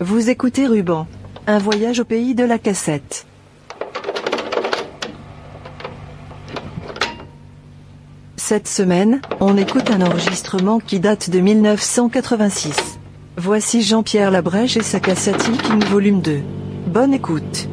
Vous écoutez Ruban, un voyage au pays de la cassette. Cette semaine, on écoute un enregistrement qui date de 1986. Voici Jean-Pierre Labrèche et sa cassette Volume 2. Bonne écoute.